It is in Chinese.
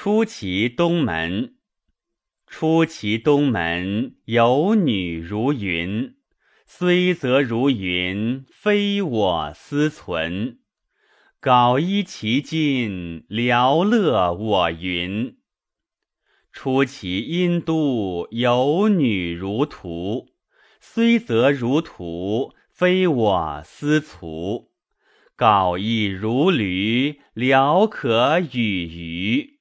出其东门。出其东门，有女如云。虽则如云，非我思存。缟衣其尽，寥乐我云。出其阴都，有女如图。虽则如图，非我思存。缟亦如驴，寥可与鱼。